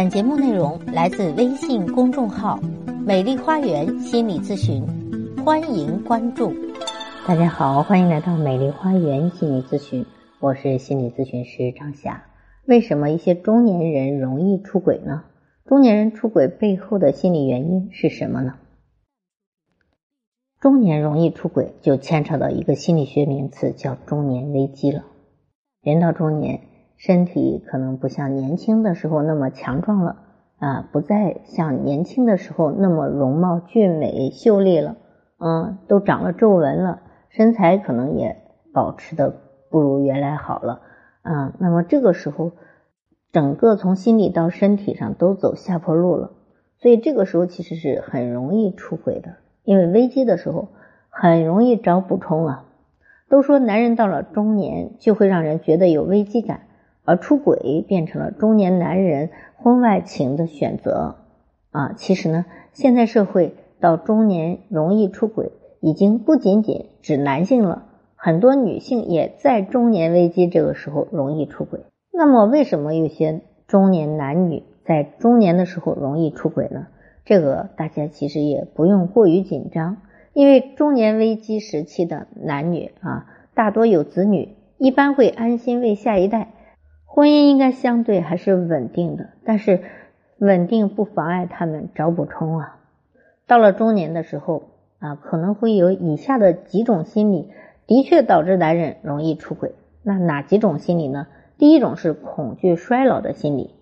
本节目内容来自微信公众号“美丽花园心理咨询”，欢迎关注。大家好，欢迎来到美丽花园心理咨询，我是心理咨询师张霞。为什么一些中年人容易出轨呢？中年人出轨背后的心理原因是什么呢？中年容易出轨，就牵扯到一个心理学名词，叫中年危机了。人到中年。身体可能不像年轻的时候那么强壮了啊，不再像年轻的时候那么容貌俊美秀丽了，嗯，都长了皱纹了，身材可能也保持的不如原来好了，啊，那么这个时候，整个从心理到身体上都走下坡路了，所以这个时候其实是很容易出轨的，因为危机的时候很容易找补充啊。都说男人到了中年就会让人觉得有危机感。而出轨变成了中年男人婚外情的选择啊！其实呢，现在社会到中年容易出轨，已经不仅仅指男性了，很多女性也在中年危机这个时候容易出轨。那么，为什么有些中年男女在中年的时候容易出轨呢？这个大家其实也不用过于紧张，因为中年危机时期的男女啊，大多有子女，一般会安心为下一代。婚姻应该相对还是稳定的，但是稳定不妨碍他们找补充啊。到了中年的时候啊，可能会有以下的几种心理，的确导致男人容易出轨。那哪几种心理呢？第一种是恐惧衰老的心理。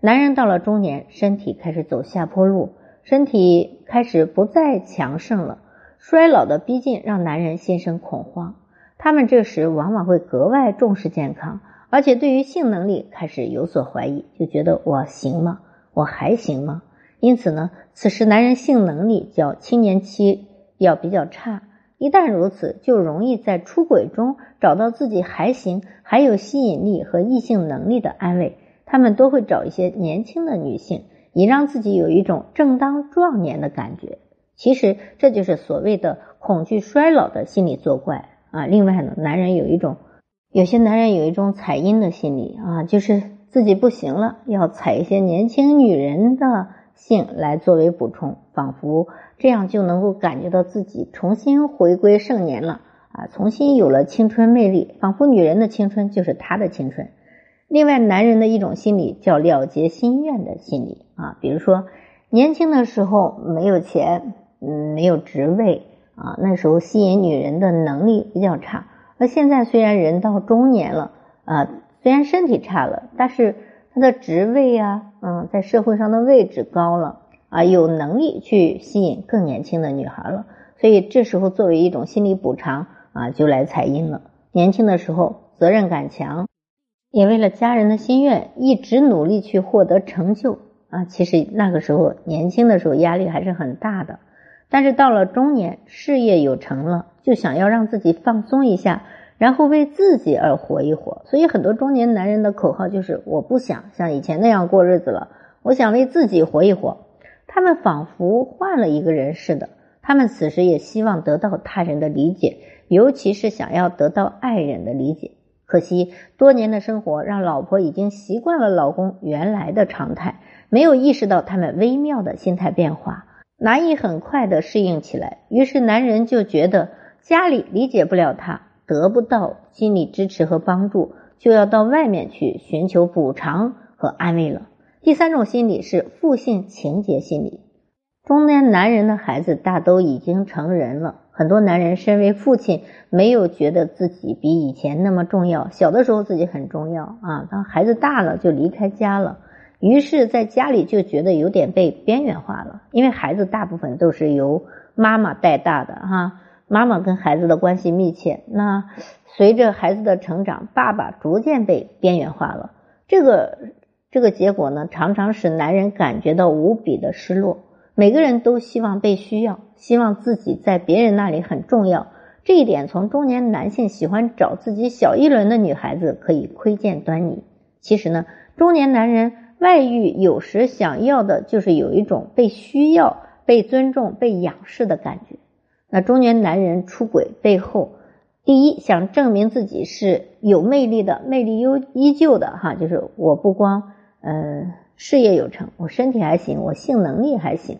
男人到了中年，身体开始走下坡路，身体开始不再强盛了，衰老的逼近让男人心生恐慌。他们这时往往会格外重视健康。而且对于性能力开始有所怀疑，就觉得我行吗？我还行吗？因此呢，此时男人性能力较青年期要比较差。一旦如此，就容易在出轨中找到自己还行、还有吸引力和异性能力的安慰。他们都会找一些年轻的女性，以让自己有一种正当壮年的感觉。其实这就是所谓的恐惧衰老的心理作怪啊。另外呢，男人有一种。有些男人有一种采阴的心理啊，就是自己不行了，要采一些年轻女人的性来作为补充，仿佛这样就能够感觉到自己重新回归盛年了啊，重新有了青春魅力，仿佛女人的青春就是他的青春。另外，男人的一种心理叫了结心愿的心理啊，比如说年轻的时候没有钱，嗯，没有职位啊，那时候吸引女人的能力比较差。那现在虽然人到中年了啊，虽然身体差了，但是他的职位啊，嗯，在社会上的位置高了啊，有能力去吸引更年轻的女孩了。所以这时候作为一种心理补偿啊，就来采阴了。年轻的时候责任感强，也为了家人的心愿一直努力去获得成就啊。其实那个时候年轻的时候压力还是很大的，但是到了中年，事业有成了。就想要让自己放松一下，然后为自己而活一活。所以很多中年男人的口号就是：“我不想像以前那样过日子了，我想为自己活一活。”他们仿佛换了一个人似的。他们此时也希望得到他人的理解，尤其是想要得到爱人的理解。可惜多年的生活让老婆已经习惯了老公原来的常态，没有意识到他们微妙的心态变化，难以很快的适应起来。于是男人就觉得。家里理解不了他，得不到心理支持和帮助，就要到外面去寻求补偿和安慰了。第三种心理是负性情节心理。中年男人的孩子大都已经成人了，很多男人身为父亲，没有觉得自己比以前那么重要。小的时候自己很重要啊，当孩子大了就离开家了，于是在家里就觉得有点被边缘化了，因为孩子大部分都是由妈妈带大的哈。妈妈跟孩子的关系密切，那随着孩子的成长，爸爸逐渐被边缘化了。这个这个结果呢，常常使男人感觉到无比的失落。每个人都希望被需要，希望自己在别人那里很重要。这一点从中年男性喜欢找自己小一轮的女孩子可以窥见端倪。其实呢，中年男人外遇有时想要的就是有一种被需要、被尊重、被仰视的感觉。那中年男人出轨背后，第一想证明自己是有魅力的，魅力优依旧的哈，就是我不光呃事业有成，我身体还行，我性能力还行。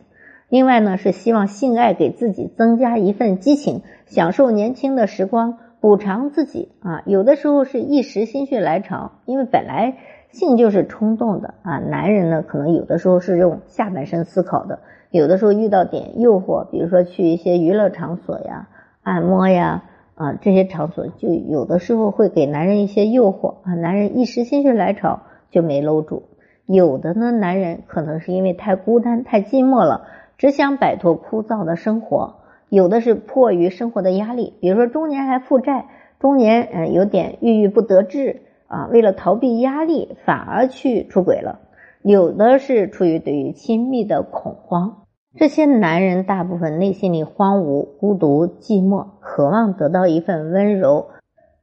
另外呢，是希望性爱给自己增加一份激情，享受年轻的时光，补偿自己啊。有的时候是一时心血来潮，因为本来性就是冲动的啊。男人呢，可能有的时候是用下半身思考的，有的时候遇到点诱惑，比如说去一些娱乐场所呀、按摩呀啊这些场所，就有的时候会给男人一些诱惑啊。男人一时心血来潮就没搂住。有的呢，男人可能是因为太孤单、太寂寞了。只想摆脱枯燥的生活，有的是迫于生活的压力，比如说中年还负债，中年嗯有点郁郁不得志啊，为了逃避压力反而去出轨了。有的是出于对于亲密的恐慌，这些男人大部分内心里荒芜、孤独、寂寞，渴望得到一份温柔，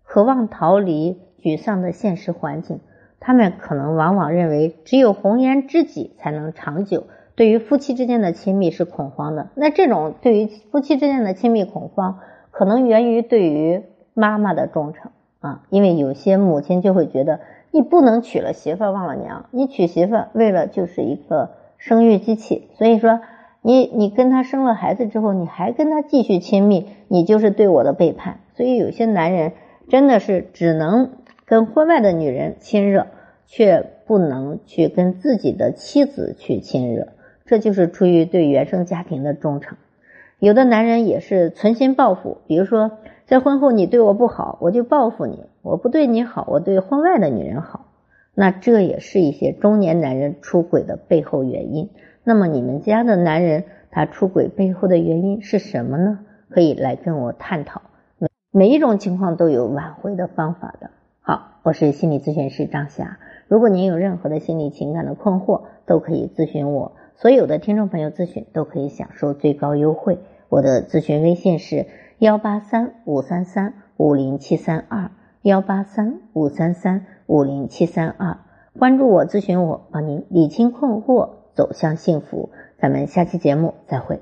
渴望逃离沮丧的现实环境。他们可能往往认为只有红颜知己才能长久。对于夫妻之间的亲密是恐慌的，那这种对于夫妻之间的亲密恐慌，可能源于对于妈妈的忠诚啊，因为有些母亲就会觉得，你不能娶了媳妇忘了娘，你娶媳妇为了就是一个生育机器，所以说你你跟他生了孩子之后，你还跟他继续亲密，你就是对我的背叛。所以有些男人真的是只能跟婚外的女人亲热，却不能去跟自己的妻子去亲热。这就是出于对原生家庭的忠诚。有的男人也是存心报复，比如说在婚后你对我不好，我就报复你；我不对你好，我对婚外的女人好。那这也是一些中年男人出轨的背后原因。那么你们家的男人他出轨背后的原因是什么呢？可以来跟我探讨。每每一种情况都有挽回的方法的。好，我是心理咨询师张霞。如果您有任何的心理情感的困惑，都可以咨询我。所有的听众朋友咨询都可以享受最高优惠，我的咨询微信是幺八三五三三五零七三二幺八三五三三五零七三二，关注我咨询我，帮您理清困惑，走向幸福。咱们下期节目再会。